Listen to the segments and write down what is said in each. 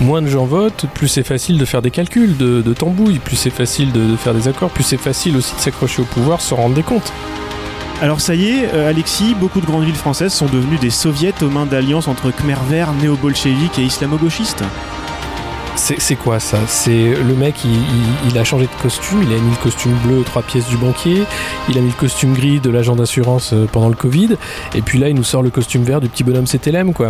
moins de gens votent, plus c'est facile de faire des calculs, de, de tambouille, plus c'est facile de, de faire des accords, plus c'est facile aussi de s'accrocher au pouvoir, se rendre des comptes. Alors ça y est, euh, Alexis, beaucoup de grandes villes françaises sont devenues des soviets aux mains d'alliances entre Khmer vert, néo-bolcheviques et islamo-gauchistes. C'est quoi ça? C'est le mec, il, a changé de costume, il a mis le costume bleu trois pièces du banquier, il a mis le costume gris de l'agent d'assurance euh, pendant le Covid, et puis là il nous sort le costume vert du petit bonhomme CTLM quoi.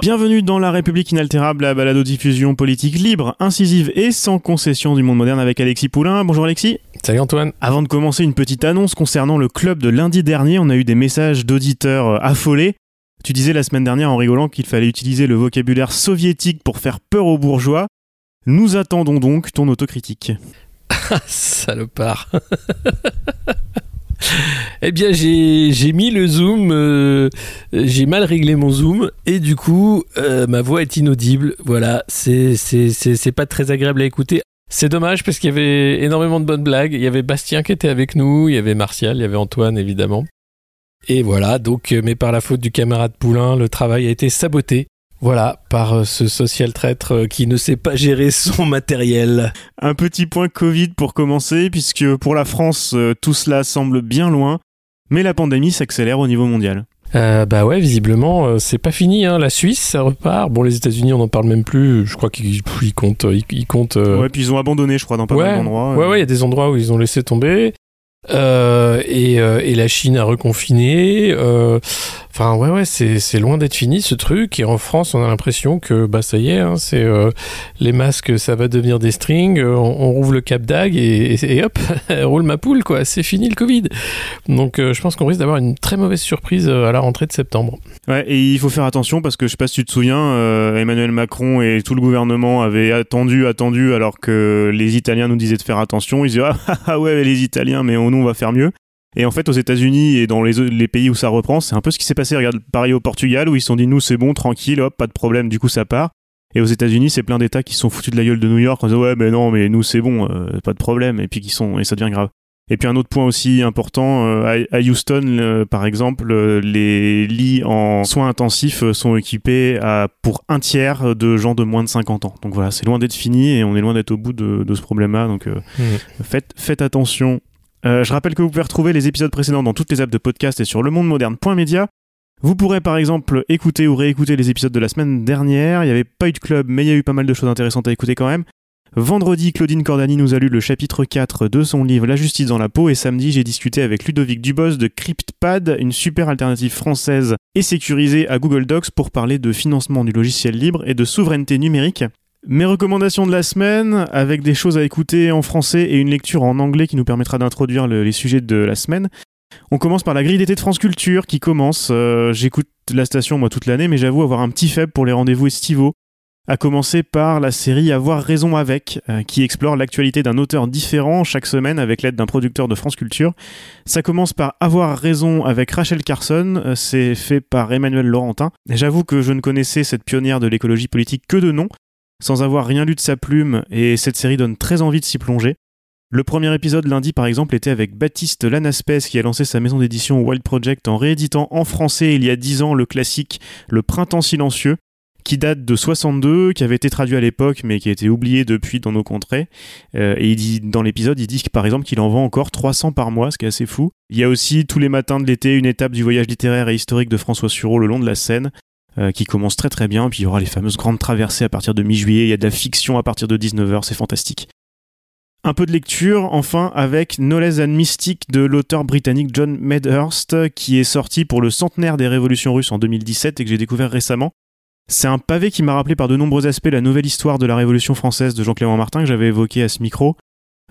Bienvenue dans La République inaltérable, la balado-diffusion politique libre, incisive et sans concession du monde moderne avec Alexis Poulain. Bonjour Alexis. Salut Antoine. Avant de commencer, une petite annonce concernant le club de lundi dernier. On a eu des messages d'auditeurs euh, affolés. Tu disais la semaine dernière en rigolant qu'il fallait utiliser le vocabulaire soviétique pour faire peur aux bourgeois. Nous attendons donc ton autocritique. Salopard. Eh bien, j'ai mis le zoom, euh, j'ai mal réglé mon zoom, et du coup, euh, ma voix est inaudible. Voilà, c'est pas très agréable à écouter. C'est dommage parce qu'il y avait énormément de bonnes blagues. Il y avait Bastien qui était avec nous, il y avait Martial, il y avait Antoine évidemment. Et voilà, donc, euh, mais par la faute du camarade Poulain, le travail a été saboté. Voilà, par euh, ce social traître euh, qui ne sait pas gérer son matériel. Un petit point Covid pour commencer, puisque pour la France, euh, tout cela semble bien loin, mais la pandémie s'accélère au niveau mondial. bah ouais, visiblement, c'est pas fini. Hein. La Suisse, ça repart. Bon, les États-Unis, on n'en parle même plus. Je crois qu'ils comptent. Ils, comptent Ouais, puis ils ont abandonné, je crois, dans pas mal d'endroits. Ouais, ouais, il y a des endroits où ils ont laissé tomber. Euh, et, euh, et, la Chine a reconfiné. Euh, enfin, ouais, ouais, c'est loin d'être fini ce truc. Et en France, on a l'impression que bah ça y est, hein, c'est les masques, ça va devenir des strings. On, on rouvre le cap d'ag et, hop, roule ma poule, quoi. C'est fini le Covid. Donc, je pense qu'on risque d'avoir une très mauvaise surprise à la rentrée de septembre. Ouais, et il faut faire attention parce que je sais pas si tu te souviens, Emmanuel Macron et tout le gouvernement avaient attendu, attendu, alors que les Italiens nous disaient de faire attention. Ils disaient ah, ah ouais, les Italiens, mais on on va faire mieux. Et en fait, aux États-Unis et dans les, pays où ça reprend, c'est un peu ce qui s'est passé. Regarde, pareil au Portugal, où ils se sont dit, nous, c'est bon, tranquille, hop, pas de problème, du coup, ça part. Et aux États-Unis, c'est plein d'États qui sont foutus de la gueule de New York en disant, ouais, mais non, mais nous, c'est bon, euh, pas de problème, et puis qui sont, et ça devient grave. Et puis un autre point aussi important, euh, à Houston, euh, par exemple, les lits en soins intensifs sont équipés à, pour un tiers de gens de moins de 50 ans. Donc voilà, c'est loin d'être fini et on est loin d'être au bout de, ce problème-là. Donc mmh. faites, faites attention euh, je rappelle que vous pouvez retrouver les épisodes précédents dans toutes les apps de podcast et sur lemondemoderne.media. Vous pourrez par exemple écouter ou réécouter les épisodes de la semaine dernière. Il n'y avait pas eu de club, mais il y a eu pas mal de choses intéressantes à écouter quand même. Vendredi, Claudine Cordani nous a lu le chapitre 4 de son livre La justice dans la peau et samedi, j'ai discuté avec Ludovic Dubos de CryptPad, une super alternative française et sécurisée à Google Docs pour parler de financement du logiciel libre et de souveraineté numérique. Mes recommandations de la semaine, avec des choses à écouter en français et une lecture en anglais qui nous permettra d'introduire les sujets de la semaine. On commence par la grille d'été de France Culture qui commence. Euh, j'écoute la station moi toute l'année, mais j'avoue avoir un petit faible pour les rendez-vous estivaux. À commencer par la série Avoir raison avec, euh, qui explore l'actualité d'un auteur différent chaque semaine avec l'aide d'un producteur de France Culture. Ça commence par Avoir raison avec Rachel Carson, euh, c'est fait par Emmanuel Laurentin. J'avoue que je ne connaissais cette pionnière de l'écologie politique que de nom, sans avoir rien lu de sa plume, et cette série donne très envie de s'y plonger. Le premier épisode lundi par exemple était avec Baptiste Lanaspes qui a lancé sa maison d'édition Wild Project en rééditant en français il y a 10 ans le classique Le Printemps silencieux qui date de 62, qui avait été traduit à l'époque mais qui a été oublié depuis dans nos contrées. Euh, et il dit, dans l'épisode, il dit par exemple qu'il en vend encore 300 par mois, ce qui est assez fou. Il y a aussi tous les matins de l'été une étape du voyage littéraire et historique de François Sureau le long de la Seine, euh, qui commence très très bien. Puis il y aura les fameuses grandes traversées à partir de mi-juillet. Il y a de la fiction à partir de 19h, c'est fantastique. Un peu de lecture, enfin, avec Knowledge and Mystic de l'auteur britannique John Medhurst, qui est sorti pour le centenaire des révolutions russes en 2017 et que j'ai découvert récemment. C'est un pavé qui m'a rappelé par de nombreux aspects la nouvelle histoire de la Révolution française de Jean-Clément Martin que j'avais évoqué à ce micro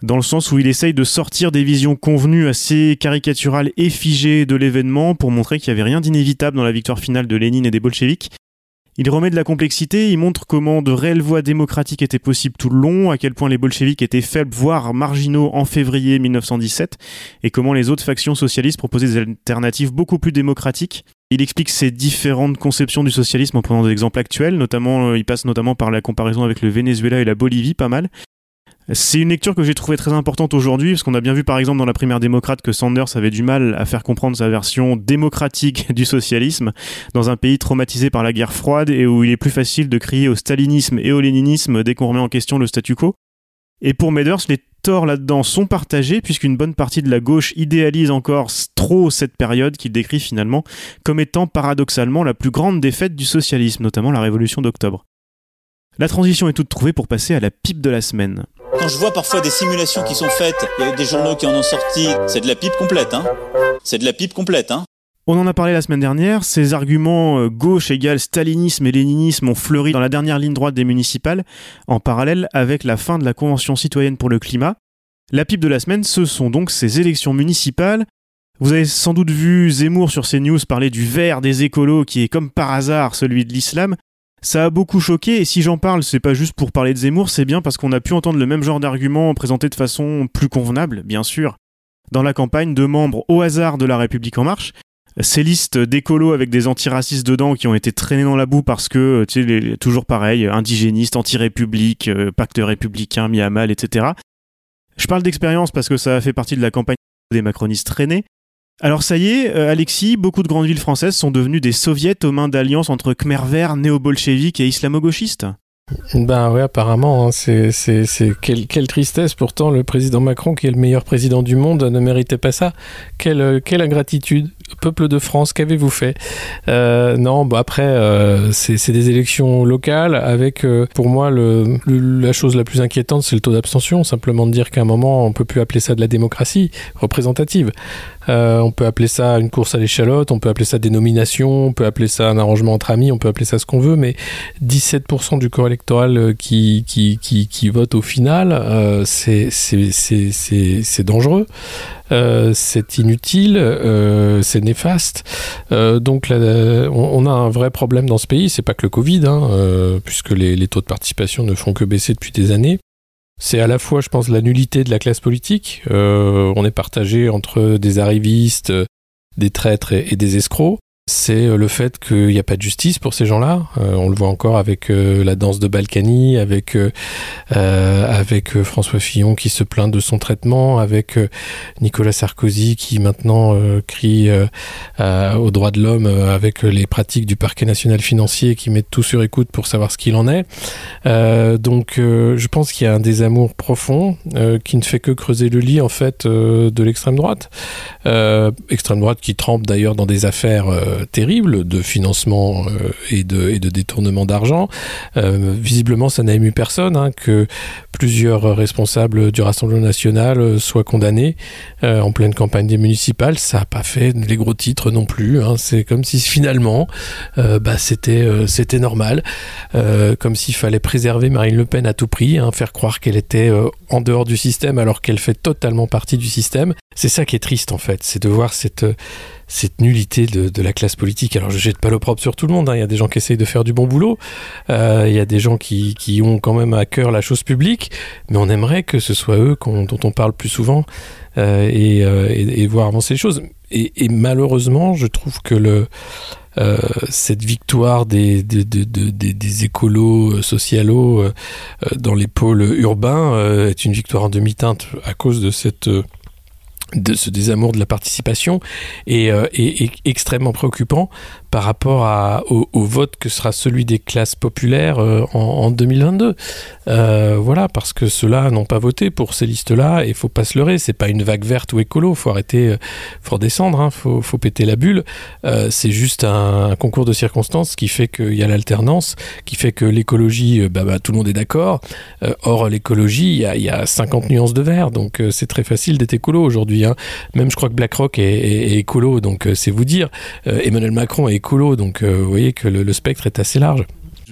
dans le sens où il essaye de sortir des visions convenues assez caricaturales et figées de l'événement pour montrer qu'il n'y avait rien d'inévitable dans la victoire finale de Lénine et des bolcheviks. Il remet de la complexité, il montre comment de réelles voies démocratiques étaient possibles tout le long, à quel point les bolcheviks étaient faibles, voire marginaux en février 1917, et comment les autres factions socialistes proposaient des alternatives beaucoup plus démocratiques. Il explique ces différentes conceptions du socialisme en prenant des exemples actuels, notamment, euh, il passe notamment par la comparaison avec le Venezuela et la Bolivie, pas mal, C'est une lecture que j'ai trouvée très importante aujourd'hui, parce qu'on a bien vu par exemple dans la primaire démocrate que Sanders avait du mal à faire comprendre sa version démocratique du socialisme dans un pays traumatisé par la guerre froide et où il est plus facile de crier au stalinisme et au léninisme dès qu'on remet en question le statu quo. Et pour Meders, les torts là-dedans sont partagés, puisqu'une bonne partie de la gauche idéalise encore trop cette période qu'il décrit finalement comme étant paradoxalement la plus grande défaite du socialisme, notamment la révolution d'octobre. La transition est toute trouvée pour passer à la pipe de la semaine. Quand je vois parfois des simulations qui sont faites, il des journaux qui en ont sorti, c'est de la pipe complète, hein C'est de la pipe complète, hein on en a parlé la semaine dernière, ces arguments euh, gauche égale stalinisme et léninisme ont fleuri dans la dernière ligne droite des municipales, en parallèle avec la fin de la Convention citoyenne pour le climat. La pipe de la semaine, ce sont donc ces élections municipales. Vous avez sans doute vu Zemmour sur ces news parler du vert des écolos qui est comme par hasard celui de l'islam. Ça a beaucoup choqué et si j'en parle, c'est pas juste pour parler de Zemmour, c'est bien parce qu'on a pu entendre le même genre d'arguments présentés de façon plus convenable, bien sûr, dans la campagne de membres au hasard de la République en marche. Ces listes d'écolos avec des antiracistes dedans qui ont été traînés dans la boue parce que, tu sais, toujours pareil, indigénistes, anti-république, euh, pacte républicain mis à mal, etc. Je parle d'expérience parce que ça a fait partie de la campagne des macronistes traînés. Alors ça y est, euh, Alexis, beaucoup de grandes villes françaises sont devenues des soviets aux mains d'alliances entre Khmer vert, néo-bolcheviques et islamo-gauchistes. Ben oui, apparemment, hein, c'est, c'est, quelle, quelle, tristesse. Pourtant, le président Macron, qui est le meilleur président du monde, ne méritait pas ça. Quelle, quelle ingratitude. Peuple de France, qu'avez-vous fait? Euh, Non, bah après, euh, c'est des élections locales avec, euh, pour moi, la chose la plus inquiétante, c'est le taux d'abstention. Simplement de dire qu'à un moment, on peut plus appeler ça de la démocratie représentative. on peut appeler ça une course à l'échalote, on peut appeler ça des nominations, on peut appeler ça un arrangement entre amis, on peut appeler ça ce qu'on veut, mais 17% du corps électoral qui, qui, qui, qui vote au final, c'est dangereux. Euh, c'est inutile, euh, c'est néfaste. Euh, donc on, a un vrai problème dans ce pays. C'est pas que le Covid, hein, puisque les, taux de participation ne font que baisser depuis des années. C'est à la fois, je pense, la nullité de la classe politique. on est partagé entre des arrivistes, des traîtres et des escrocs c'est euh, le fait qu'il n'y a pas de justice pour ces gens-là. Euh, on le voit encore avec euh, la danse de Balkany, avec, François Fillon qui se plaint de son traitement, avec Nicolas Sarkozy qui maintenant crie aux droits de l'homme avec les pratiques du parquet national financier qui met tout sur écoute pour savoir ce qu'il en est. donc je pense qu'il y a un désamour profond qui ne fait que creuser le lit en fait de l'extrême droite. extrême droite qui trempe d'ailleurs dans des affaires terrible de financement euh, et, de, détournement d'argent. Euh, visiblement, ça n'a ému personne hein, que plusieurs responsables du Rassemblement national soient condamnés en pleine campagne des municipales. Ça n'a pas fait les gros titres non plus. Hein. C'est comme si finalement, bah, c'était c'était normal, comme s'il fallait préserver Marine Le Pen à tout prix, hein, faire croire qu'elle était en dehors du système alors qu'elle fait totalement partie du système. C'est ça qui est triste en fait, c'est de voir cette cette nullité de, la classe politique. Alors je jette pas l'opprobre sur tout le monde, hein. il y a des gens qui essayent de faire du bon boulot, euh, il y a des gens qui, ont quand même à cœur la chose publique, mais on aimerait que ce soit eux dont on parle plus souvent euh, euh, et, voir avancer les choses. Et, malheureusement, je trouve que le, cette victoire des, des, des, écolos socialos dans les pôles urbains est une victoire en demi-teinte à cause de cette de ce désamour de la participation est, euh, extrêmement préoccupant par rapport à, au, vote que sera celui des classes populaires euh, en, 2022. Euh, voilà, parce que ceux-là n'ont pas voté pour ces listes-là et il faut pas se leurrer, c'est pas une vague verte ou écolo, faut arrêter, faut redescendre, hein, faut, faut, péter la bulle. c'est juste un, concours de circonstances qui fait qu'il y a l'alternance, qui fait que l'écologie, bah, bah, tout le monde est d'accord. or, l'écologie, il y a, 50 nuances de vert, donc c'est très facile d'être écolo aujourd'hui. Même je crois que BlackRock est, écolo, donc euh, c'est vous dire. Euh, Emmanuel Macron est écolo, donc euh, vous voyez que le, spectre est assez large.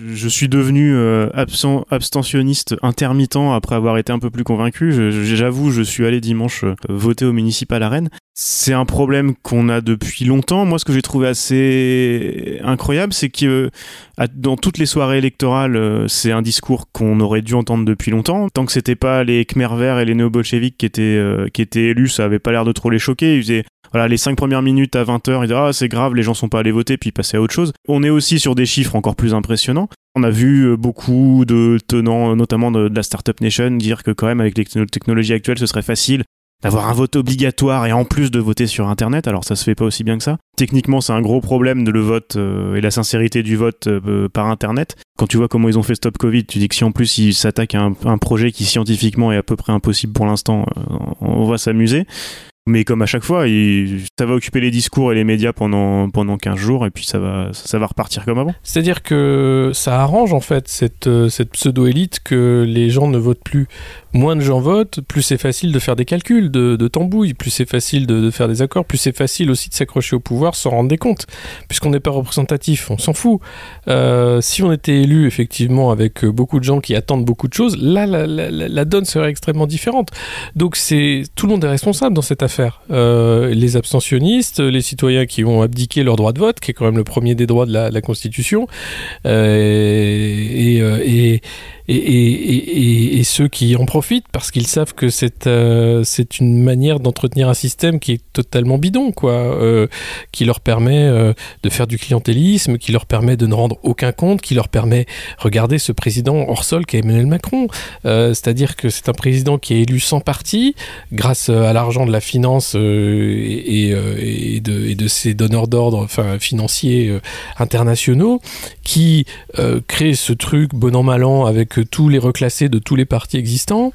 Je suis devenu abstentionniste intermittent après avoir été un peu plus convaincu. J'avoue, je, suis allé dimanche voter au municipal à Rennes. C'est un problème qu'on a depuis longtemps. Moi, ce que j'ai trouvé assez incroyable, c'est que dans toutes les soirées électorales, c'est un discours qu'on aurait dû entendre depuis longtemps. Tant que c'était pas les Khmer verts et les néo-bolcheviques qui étaient qui étaient élus, ça avait pas l'air de trop les choquer. Voilà, les cinq premières minutes à 20h, il dit ah c'est grave, les gens sont pas allés voter, puis passer à autre chose. On est aussi sur des chiffres encore plus impressionnants. On a vu euh, beaucoup de tenants, notamment de, la Startup Nation, dire que quand même avec les technologies actuelles, ce serait facile d'avoir un vote obligatoire et en plus de voter sur Internet. Alors ça se fait pas aussi bien que ça. Techniquement, c'est un gros problème de le vote euh, et la sincérité du vote euh, par Internet. Quand tu vois comment ils ont fait Stop Covid, tu dis que si en plus ils s'attaquent à un, projet qui scientifiquement est à peu près impossible pour l'instant, on va s'amuser. Mais comme à chaque fois, ça va occuper les discours et les médias pendant, pendant 15 jours et puis ça va, ça va repartir comme avant. C'est-à-dire que ça arrange en fait cette, euh, cette pseudo-élite que les gens ne votent plus. Moins de gens votent, plus c'est facile de faire des calculs, de, tambouille, plus c'est facile de, faire des accords, plus c'est facile aussi de s'accrocher au pouvoir sans rendre des comptes. Puisqu'on n'est pas représentatif, on s'en fout. Euh, si on était élu effectivement avec beaucoup de gens qui attendent beaucoup de choses, là la donne serait extrêmement différente. Donc c'est tout le monde est responsable dans cette affaire Euh, les abstentionnistes, les citoyens qui ont abdiqué leur droit de vote, qui est quand même le premier des droits de la, Constitution, euh, et, euh, et, ceux qui en profitent parce qu'ils savent que c'est euh, c'est une manière d'entretenir un système qui est totalement bidon, quoi, euh, qui leur permet euh, de faire du clientélisme, qui leur permet de ne rendre aucun compte, qui leur permet, regardez ce président hors sol qui est Emmanuel Macron, c'est-à-dire que c'est un président qui est élu sans parti, grâce à l'argent de la finance et, de, de ses donneurs d'ordre enfin, financiers internationaux, qui crée ce truc bon an mal an avec tous les reclassés de tous les partis existants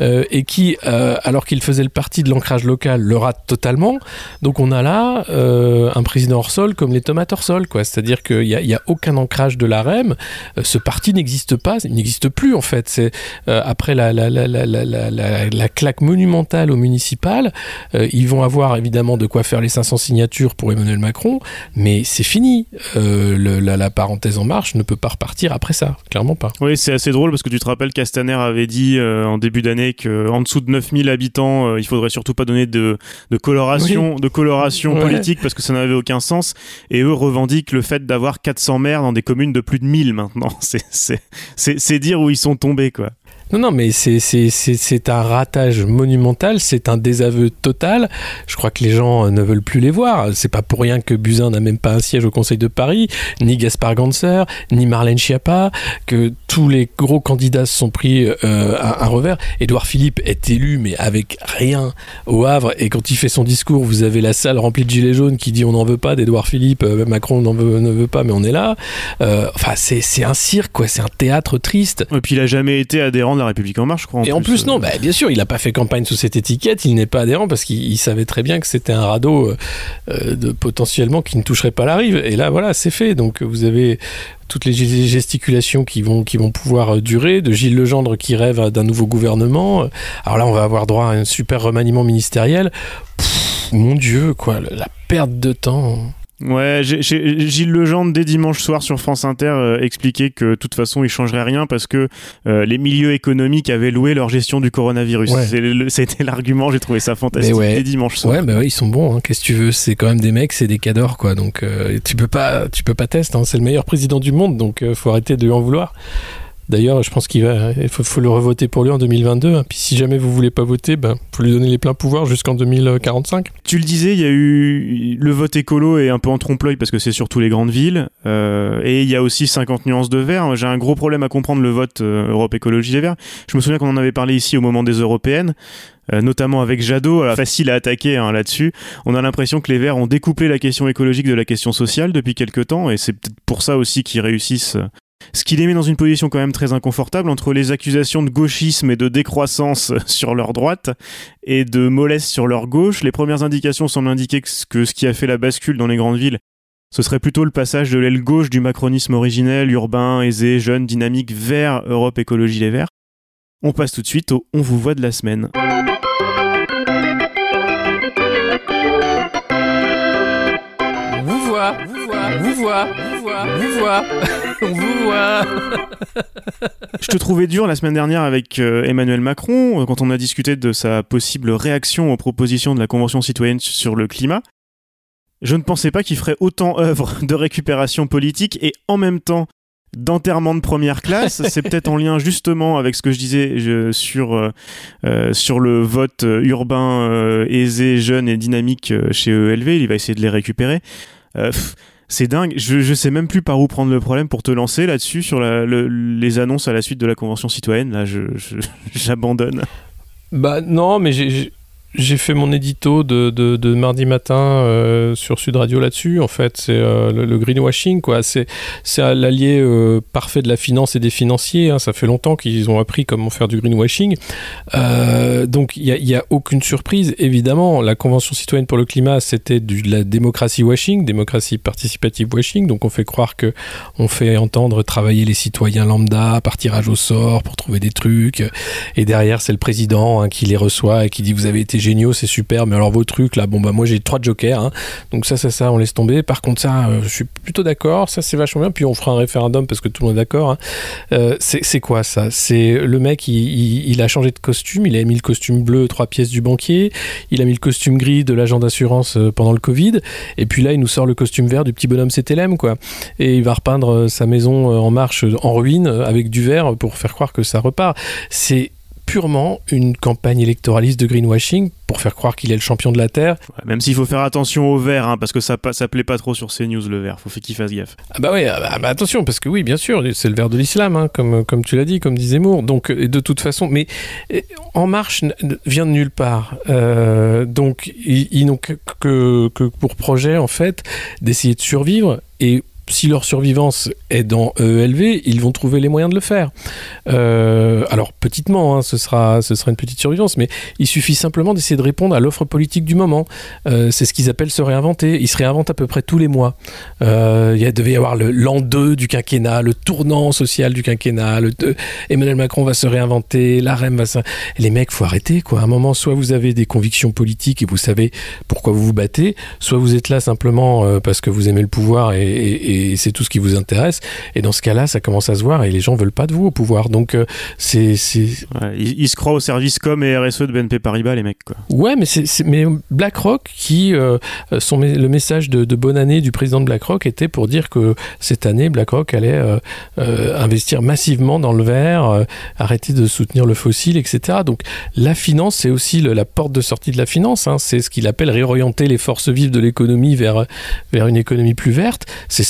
euh, et qui, euh, alors qu'il faisait le parti de l'ancrage local, le rate totalement. Donc on a là euh, un président hors sol comme les tomates hors sol, quoi. C'est-à-dire qu'il n'y a, a, aucun ancrage de la REM. ce parti n'existe pas, il n'existe plus en fait. C'est après la, la, la, la, claque monumentale au municipal, ils vont avoir évidemment de quoi faire les 500 signatures pour Emmanuel Macron, mais c'est fini. la, parenthèse en marche ne peut pas repartir après ça, clairement pas. Oui, c'est assez drôle parce que tu te rappelles Castaner avait dit euh, en début d'année qu'en dessous de 9000 habitants, euh, il faudrait surtout pas donner de, coloration, de coloration politique parce que ça n'avait aucun sens. Et eux revendiquent le fait d'avoir 400 maires dans des communes de plus de 1000 maintenant. C'est dire où ils sont tombés, quoi. Non, non, mais c'est un ratage monumental, c'est un désaveu total. Je crois que les gens ne veulent plus les voir. C'est pas pour rien que Buzyn n'a même pas un siège au Conseil de Paris, ni Gaspard Ganser, ni Marlène Schiappa, que tous les gros candidats se sont pris euh, à un revers. Édouard Philippe est élu, mais avec rien au Havre. Et quand il fait son discours, vous avez la salle remplie de gilets jaunes qui dit on n'en veut pas d'Édouard Philippe, euh, Macron n'en veut, ne veut pas, mais on est là. Euh, enfin, c'est un cirque, quoi. C'est un théâtre triste. Et puis il a jamais été adhérent de la République en marche, je crois. et en plus, euh. non, bah, bien sûr, il n'a pas fait campagne sous cette étiquette, il n'est pas adhérent parce qu'il savait très bien que c'était un radeau euh, euh, de, potentiellement qui ne toucherait pas la rive. Et là, voilà, c'est fait. Donc vous avez toutes les gesticulations qui vont, qui vont pouvoir durer, de Gilles Legendre qui rêve d'un nouveau gouvernement. Alors là, on va avoir droit à un super remaniement ministériel. mon Dieu, quoi, la perte de temps. Ouais, Gilles Legendre dès dimanche soir sur France Inter euh, expliquait que de toute façon il changerait rien parce que euh, les milieux économiques avaient loué leur gestion du coronavirus. C'était l'argument, j'ai trouvé ça fantastique dès dimanche soir. Ouais, bah ouais, ils sont bons. Hein. Qu'est-ce que tu veux? C'est quand même des mecs, c'est des cadors quoi. Donc euh, tu peux pas, tu peux pas tester. Hein. C'est le meilleur président du monde, donc faut arrêter de lui en vouloir. D'ailleurs, je pense qu'il va, il faut, le revoter pour lui en 2022. Hein. Puis si jamais vous voulez pas voter, ben, faut lui donner les pleins pouvoirs jusqu'en 2045. Tu le disais, il y a eu le vote écolo est un peu en trompe-l'œil parce que c'est surtout les grandes villes. Euh, et il y a aussi 50 nuances de vert. J'ai un gros problème à comprendre le vote euh, Europe Écologie Les Verts. Je me souviens qu'on en avait parlé ici au moment des européennes. Euh, notamment avec Jadot, facile à attaquer hein, là-dessus. On a l'impression que les Verts ont découplé la question écologique de la question sociale depuis quelques temps, et c'est peut-être pour ça aussi qu'ils réussissent ce qui les met dans une position quand même très inconfortable entre les accusations de gauchisme et de décroissance sur leur droite et de mollesse sur leur gauche. Les premières indications semblent indiquer que ce qui a fait la bascule dans les grandes villes, ce serait plutôt le passage de l'aile gauche du macronisme originel, urbain, aisé, jeune, dynamique, vers Europe Écologie Les Verts. On passe tout de suite au On vous voit de la semaine. Vous voit, vous voit, vous voit. On vous voit. Je te trouvais dur la semaine dernière avec euh, Emmanuel Macron euh, quand on a discuté de sa possible réaction aux propositions de la Convention citoyenne sur le climat. Je ne pensais pas qu'il ferait autant œuvre de récupération politique et en même temps d'enterrement de première classe. c'est peut-être en lien justement avec ce que je disais sur, euh, sur le vote urbain aisé, jeune et dynamique chez ELV. Il va essayer de les récupérer. C'est dingue. Je, je sais même plus par où prendre le problème pour te lancer là-dessus sur les annonces à la suite de la convention citoyenne. Là, j'abandonne. Bah non, mais j'ai j'ai fait mon édito de, de, mardi matin euh, sur Sud Radio là-dessus. En fait, c'est euh, le, greenwashing, quoi. C'est, l'allié euh, parfait de la finance et des financiers. Hein. Ça fait longtemps qu'ils ont appris comment faire du greenwashing. donc, il n'y a, a, aucune surprise. Évidemment, la Convention citoyenne pour le climat, c'était de la démocratie washing, démocratie participative washing. Donc, on fait croire que on fait entendre travailler les citoyens lambda par tirage au sort pour trouver des trucs. Et derrière, c'est le président hein, qui les reçoit et qui dit vous avez été géniaux, c'est super, mais alors vos trucs là, bon bah moi j'ai trois jokers, hein. donc ça, ça, ça, on laisse tomber. Par contre, ça, euh, je suis plutôt d'accord, ça c'est vachement bien, puis on fera un référendum parce que tout le monde est d'accord. Hein. Euh, c'est quoi ça? C'est le mec, il, a changé de costume, il a mis le costume bleu, trois pièces du banquier, il a mis le costume gris de l'agent d'assurance euh, pendant le Covid, et puis là il nous sort le costume vert du petit bonhomme CTLM, quoi. Et il va repeindre sa maison en marche, en ruine, avec du vert pour faire croire que ça repart. C'est purement une campagne électoraliste de greenwashing pour faire croire qu'il est le champion de la Terre. même s'il faut faire attention au vert, hein, parce que ça, ça plaît pas trop sur CNews le vert, faut qu'il fasse gaffe. Ah bah oui, ah bah, bah, attention, parce que oui, bien sûr, c'est le vert de l'islam, hein, comme, comme tu l'as dit, comme disait Moore. Donc, de toute façon, mais En Marche vient de nulle part. Euh, donc, ils, ils n'ont que, que, que pour projet, en fait, d'essayer de survivre et si leur survivance est dans EELV, ils vont trouver les moyens de le faire. Euh, alors petitement, hein, ce, sera, ce sera une petite survivance, mais il suffit simplement d'essayer de répondre à l'offre politique du moment. Euh, c'est ce qu'ils appellent se réinventer. Ils se réinventent à peu près tous les mois. Euh, il devait y avoir l'an 2 du quinquennat, le tournant social du quinquennat, le, Emmanuel Macron va se réinventer, l'AREM va se... Les mecs, faut arrêter, quoi. À un moment, soit vous avez des convictions politiques et vous savez pourquoi vous vous battez, soit vous êtes là simplement parce que vous aimez le pouvoir et et c'est tout ce qui vous intéresse. Et dans ce cas-là, ça commence à se voir et les gens veulent pas de vous au pouvoir. Donc euh, c'est ils, se croient au service com et RSE de BNP Paribas les mecs quoi. Ouais, mais c'est mais BlackRock qui euh, son, le message de, bonne année du président de BlackRock était pour dire que cette année BlackRock allait euh, investir massivement dans le vert, arrêter de soutenir le fossile, etc. Donc la finance c'est aussi la porte de sortie de la finance. Hein. C'est ce qu'il appelle réorienter les forces vives de l'économie vers vers une économie plus verte. C'est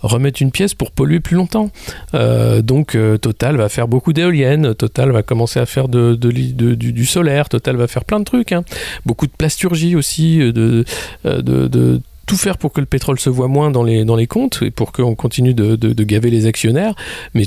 remettre une pièce pour polluer plus longtemps. Euh, donc euh, Total va faire beaucoup d'éoliennes, Total va commencer à faire de, du, solaire, Total va faire plein de trucs. Hein. Beaucoup de plasturgie aussi, euh, de, tout faire pour que le pétrole se voit moins dans les, dans les comptes et pour qu'on continue de, de, gaver les actionnaires, mais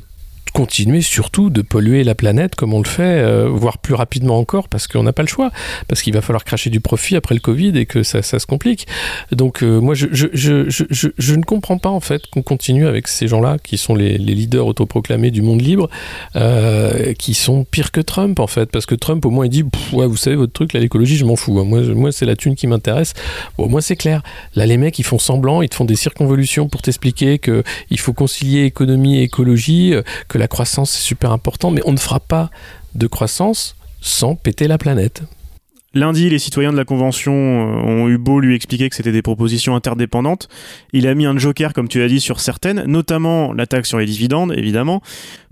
continuer surtout de polluer la planète comme on le fait, euh, voire plus rapidement encore, parce qu'on n'a pas le choix, parce qu'il va falloir cracher du profit après le Covid et que ça, ça se complique. Donc euh, moi, je, je, je, je, ne comprends pas en fait qu'on continue avec ces gens-là, qui sont les, les, leaders autoproclamés du monde libre, euh, qui sont pires que Trump en fait, parce que Trump au moins il dit, ouais, vous savez votre truc, l'écologie, je m'en fous. Hein. Moi, moi c'est la thune qui m'intéresse. Bon, moi c'est clair. Là, les mecs, ils font semblant, ils te font des circonvolutions pour t'expliquer que il faut concilier économie et écologie, que la croissance c'est super important, mais on ne fera pas de croissance sans péter la planète. Lundi, les citoyens de la Convention euh, ont eu beau lui expliquer que c'était des propositions interdépendantes. Il a mis un joker, comme tu l'as dit, sur certaines, notamment la taxe sur les dividendes, évidemment.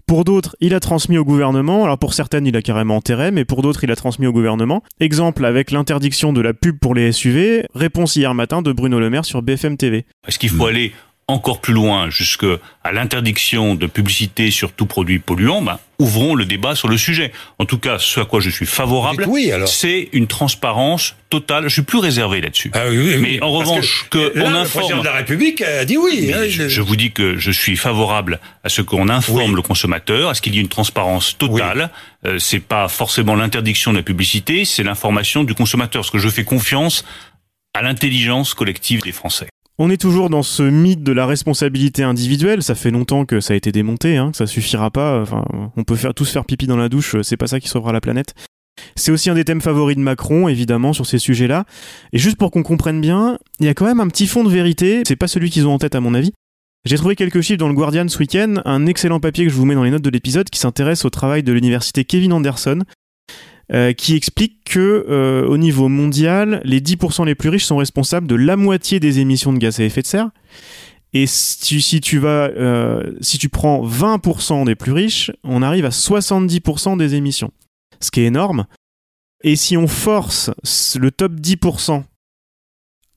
Pour d'autres, il a transmis au gouvernement. Alors pour certaines, il a carrément enterré, mais pour d'autres, il a transmis au gouvernement. Exemple avec l'interdiction de la pub pour les SUV. Réponse hier matin de Bruno Le Maire sur BFM TV. Est-ce qu'il faut aller encore plus loin jusqu'à l'interdiction de publicité sur tout produit polluant, ben, ouvrons le débat sur le sujet. En tout cas, ce à quoi je suis favorable, c'est une transparence totale. Je suis plus réservé là-dessus. Ah oui, Mais en revanche, que, on informe. Le président de la République a dit oui. Hein, je, vous dis que je suis favorable à ce qu'on informe le consommateur, à ce qu'il y ait une transparence totale. Euh, c'est pas forcément l'interdiction de la publicité, c'est l'information du consommateur. Parce que je fais confiance à l'intelligence collective des Français. On est toujours dans ce mythe de la responsabilité individuelle. Ça fait longtemps que ça a été démonté, hein, que ça suffira pas. Enfin, on peut faire, tous faire pipi dans la douche, c'est pas ça qui sauvera la planète. C'est aussi un des thèmes favoris de Macron, évidemment, sur ces sujets-là. Et juste pour qu'on comprenne bien, il y a quand même un petit fond de vérité. C'est pas celui qu'ils ont en tête, à mon avis. J'ai trouvé quelques chiffres dans le Guardian ce week-end, un excellent papier que je vous mets dans les notes de l'épisode qui s'intéresse au travail de l'université Kevin Anderson, euh, qui explique que euh, au niveau mondial, les 10% les plus riches sont responsables de la moitié des émissions de gaz à effet de serre Et si, tu vas, euh, si tu prends 20% des plus riches, on arrive à 70% des émissions, ce qui est énorme. Et si on force le top 10%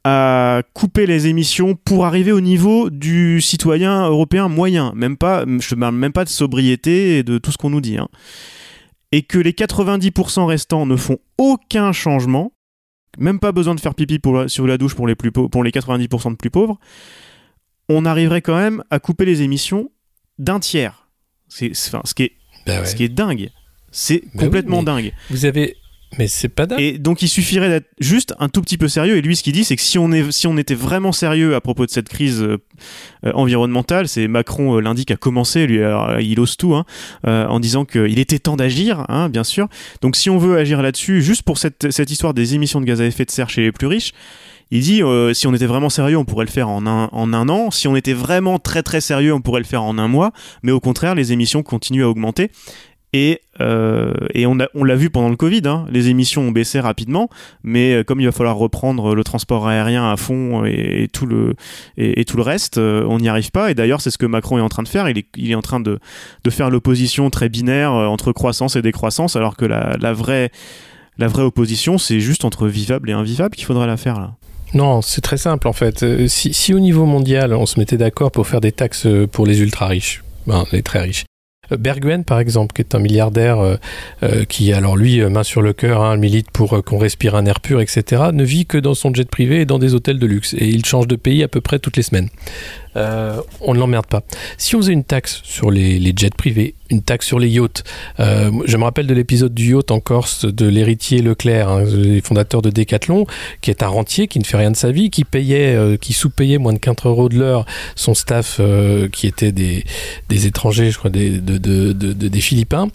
à couper les émissions pour arriver au niveau du citoyen européen moyen, même pas, je parle même pas de sobriété et de tout ce qu'on nous dit, hein. Et que les 90% restants ne font aucun changement, même pas besoin de faire pipi pour, sur la douche pour les, plus pour les 90% de plus pauvres, on arriverait quand même à couper les émissions d'un tiers. C'est, ce, qui est, Bah ce qui est dingue. C'est Bah complètement dingue. Vous avez. Mais c'est pas dingue. Et donc il suffirait d'être juste un tout petit peu sérieux. Et lui, ce qu'il dit, c'est que si on, est, si on était vraiment sérieux à propos de cette crise euh, euh, environnementale, c'est Macron euh, lundi qui a commencé, lui, alors, euh, il ose tout, hein, euh, en disant qu'il était temps d'agir, hein, bien sûr. Donc si on veut agir là-dessus, juste pour cette, cette histoire des émissions de gaz à effet de serre chez les plus riches, il dit euh, si on était vraiment sérieux, on pourrait le faire en un, en un an. Si on était vraiment très très sérieux, on pourrait le faire en un mois. Mais au contraire, les émissions continuent à augmenter. Et, euh, et on, a- on l'a vu pendant le Covid, hein, les émissions ont baissé rapidement, mais euh, comme il va falloir reprendre le transport aérien à fond et, tout, le, et, et tout le reste, euh, on n'y arrive pas. Et d'ailleurs, c'est ce que Macron est en train de faire. Il est, il est en train de, de faire l'opposition très binaire euh, entre croissance et décroissance, alors que la, la, vraie, la vraie opposition, c'est juste entre vivable et invivable qu'il faudrait la faire là. Non, c'est très simple en fait. Si, si au niveau mondial, on se mettait d'accord pour faire des taxes pour les ultra riches, ben, les très riches. Euh, Berguen, par exemple, qui est un milliardaire euh, euh, qui, alors lui, euh, main sur le cœur, hein, milite pour qu'on respire un air pur, etc., ne vit que dans son jet privé et dans des hôtels de luxe. Et il change de pays à peu près toutes les semaines. Euh, on ne l'emmerde pas. Si on faisait une taxe sur les, jets privés, une taxe sur les yachts, euh, je me rappelle de l'épisode du yacht en Corse de l'héritier Leclerc, hein, les fondateurs de Decathlon, qui est un rentier qui ne fait rien de sa vie, qui payait, euh, qui sous-payait moins de 4 euros de l'heure son staff qui était des, étrangers, je crois, des, de, de- de- de- des Philippins,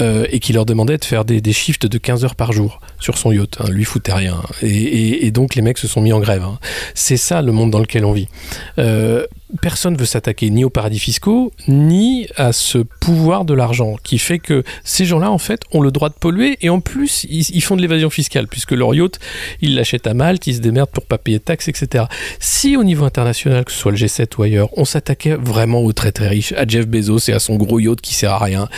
et qui leur demandait de faire des, shifts de 15 heures par jour sur son yacht. Hein, lui foutait rien. Et, donc les mecs se sont mis en grève. hein. C'est ça le monde dans lequel on vit. Personne veut s'attaquer ni aux paradis fiscaux, ni à ce pouvoir de l'argent qui fait que ces gens-là, en fait, ont le droit de polluer et en plus, ils, font de l'évasion fiscale puisque leur yacht, ils l'achètent à Malte, ils se démerdent pour pas payer de taxes, etc. Si au niveau international, que ce soit le G7 ou ailleurs, on s'attaquait vraiment aux très très riches, à Jeff Bezos et à son gros yacht qui sert à rien,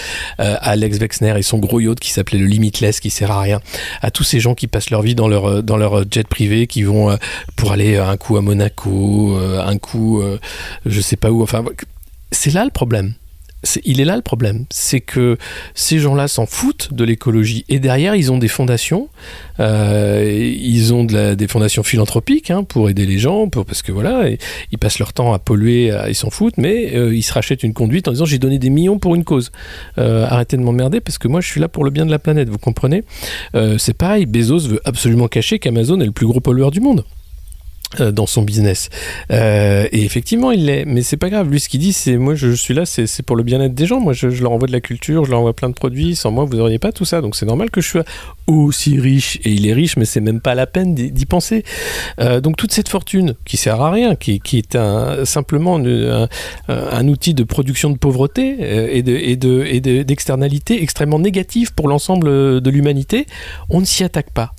euh, à Alex Wexner et son gros yacht qui s'appelait le Limitless qui sert à rien, à tous ces gens qui passent leur vie dans leur, euh, dans leur jet privé, qui vont euh, pour aller euh, un coup à Monaco, euh, un coup euh, je sais pas où, enfin c'est là le problème. Il est là le problème, c'est que ces gens-là s'en foutent de l'écologie et derrière ils ont des fondations, euh, ils ont des fondations philanthropiques hein, pour aider les gens, pour, parce que voilà, ils passent leur temps à polluer, ils s'en foutent, mais euh, ils se rachètent une conduite en disant j'ai donné des millions pour une cause. Euh, arrêtez de m'emmerder parce que moi je suis là pour le bien de la planète, vous comprenez? C'est pareil, Bezos veut absolument cacher qu'Amazon est le plus gros pollueur du monde dans son business. Euh, et effectivement, il l'est. Mais c'est pas grave. Lui, ce qu'il dit, c'est moi, je, suis là, c'est pour le bien-être des gens. Moi, je, leur envoie de la culture, je leur envoie plein de produits. Sans moi, vous n'auriez pas tout ça. Donc, c'est normal que je sois aussi riche. Et il est riche, mais c'est même pas la peine d'y penser. Euh, donc, toute cette fortune qui sert à rien, qui, qui est un, simplement un, outil de production de pauvreté euh, et de et de et de- extrêmement négatives pour l'ensemble de l'humanité, on ne s'y attaque pas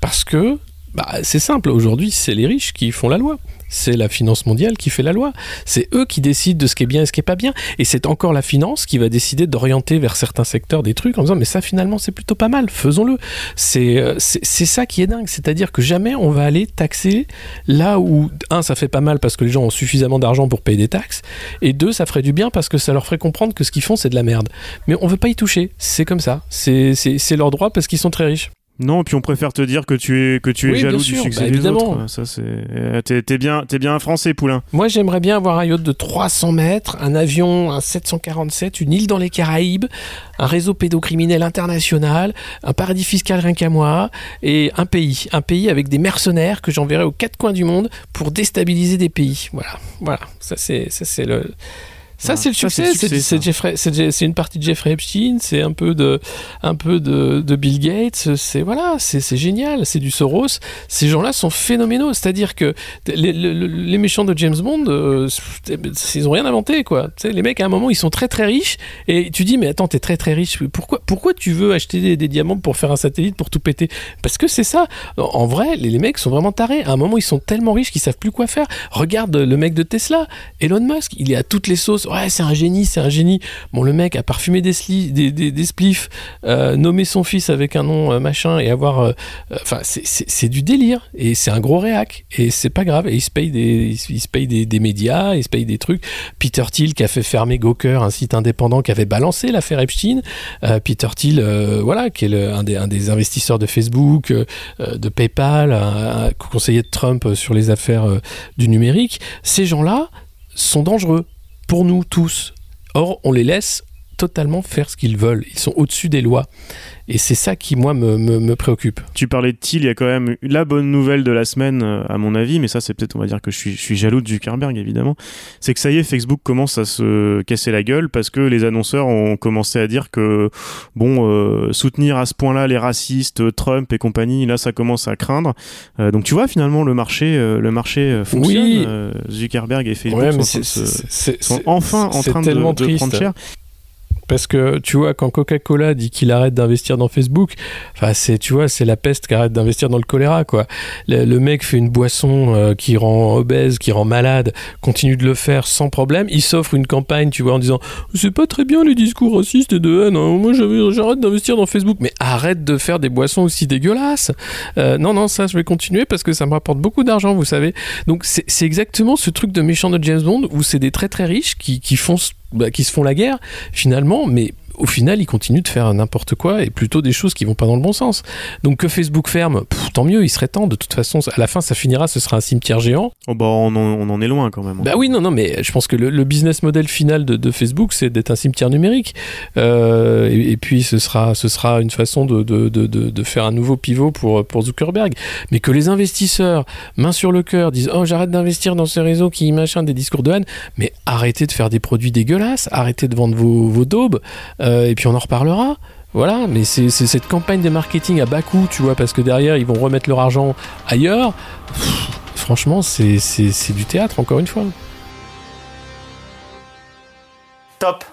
parce que bah, c'est simple, aujourd'hui c'est les riches qui font la loi. C'est la finance mondiale qui fait la loi. C'est eux qui décident de ce qui est bien et ce qui est pas bien. Et c'est encore la finance qui va décider d'orienter vers certains secteurs des trucs en disant mais ça finalement c'est plutôt pas mal, faisons-le. C'est euh, c'est ça qui est dingue. C'est-à-dire que jamais on va aller taxer là où, un, ça fait pas mal parce que les gens ont suffisamment d'argent pour payer des taxes, et deux, ça ferait du bien parce que ça leur ferait comprendre que ce qu'ils font c'est de la merde. Mais on veut pas y toucher. C'est comme ça. C'est leur droit parce qu'ils sont très riches. Non, puis on préfère te dire que tu es, que tu es Oui, jaloux du succès bah, des évidemment. autres. Ça, c'est, euh, t'es, t'es bien, t'es bien un Français, Poulain. Moi, j'aimerais bien avoir un yacht de 300 mètres, un avion, un 747, une île dans les Caraïbes, un réseau pédocriminel international, un paradis fiscal rien qu'à moi, et un pays. Un pays avec des mercenaires que j'enverrai aux quatre coins du monde pour déstabiliser des pays. Voilà, voilà. Ça, c'est, ça, c'est le. Ça, c'est le succès. c'est une partie de Jeffrey Epstein. C'est un peu de, un peu de, de Bill Gates. C'est voilà, c'est génial. C'est du Soros. Ces gens-là sont phénoménaux. C'est-à-dire que les, les- les méchants de James Bond, euh, ils ont rien inventé, quoi. Tu sais, les mecs, à un moment, ils sont très très riches. Et tu dis, mais attends, t'es très très riche. Pourquoi, pourquoi tu veux acheter des, des diamants pour faire un satellite pour tout péter? Parce que c'est ça. En vrai, les, les mecs sont vraiment tarés. À un moment, ils sont tellement riches qu'ils savent plus quoi faire. Regarde le mec de Tesla, Elon Musk. Il est à toutes les sauces. Ouais, c'est un génie, c'est un génie. Bon, le mec a parfumé des, sli- spliffs, euh, nommé son fils avec un nom euh, machin et avoir. euh, Enfin, c'est- du délire. Et c'est un gros réac. Et c'est pas grave. Et il se paye des, il paye des, médias, il se paye des trucs. Peter Thiel qui a fait fermer Gawker, un site indépendant qui avait balancé l'affaire Epstein. Peter Thiel, voilà, qui est un, des, investisseurs de Facebook, de PayPal, un, conseiller de Trump sur les affaires du numérique. Ces gens-là sont dangereux pour nous tous. Or, on les laisse totalement faire ce qu'ils veulent. Ils sont au-dessus des lois. Et c'est ça qui, moi, me, me- me préoccupe. Tu parlais de Thiel, il y a quand même la bonne nouvelle de la semaine, euh, à mon avis, mais ça, c'est peut-être, on va dire que je suis, je suis jaloux de Zuckerberg, évidemment. C'est que ça y est, Facebook commence à se casser la gueule parce que les annonceurs ont commencé à dire que, bon, euh, soutenir à ce point-là les racistes, Trump et compagnie, là, ça commence à craindre. Euh, donc, tu vois, finalement, le marché, euh, le marché fonctionne. Oui. Zuckerberg et Facebook Ouais, sont, en train c'est- de se- sont enfin en train de, de prendre cher. Parce que tu vois, quand Coca-Cola dit qu'il arrête d'investir dans Facebook, enfin c'est tu vois, c'est la peste qui arrête d'investir dans le choléra quoi. Le, mec fait une boisson euh, qui rend obèse, qui rend malade, continue de le faire sans problème. Il s'offre une campagne, tu vois, en disant c'est pas très bien les discours racistes et de haine. hein. Moi j'arrête d'investir dans Facebook, mais arrête de faire des boissons aussi dégueulasses. Euh, non non ça je vais continuer parce que ça me rapporte beaucoup d'argent, vous savez. Donc c'est exactement ce truc de méchant de James Bond où c'est des très très riches qui, qui font s- bah, qui se font la guerre finalement, mais au final, ils continuent de faire n'importe quoi et plutôt des choses qui vont pas dans le bon sens. Donc que Facebook ferme, pff, tant mieux, il serait temps. De toute façon, à la fin, ça finira, ce sera un cimetière géant. Oh, bah, on, en, on en est loin quand même. Bah oui, non, non, mais je pense que le, le business model final de, de Facebook, c'est d'être un cimetière numérique. Euh, et, et puis, ce sera, ce sera une façon de, faire un nouveau pivot pour, pour Zuckerberg. Mais que les investisseurs, main sur le cœur, disent Oh, j'arrête d'investir dans ces réseaux qui machin des discours de haine. Mais arrêtez de faire des produits dégueulasses, arrêtez de vendre vos, vos daubes, euh, et puis on en reparlera. Voilà, mais c'est cette campagne de marketing à bas coût, tu vois, parce que derrière, ils vont remettre leur argent ailleurs. Franchement, c'est du théâtre, encore une fois. Top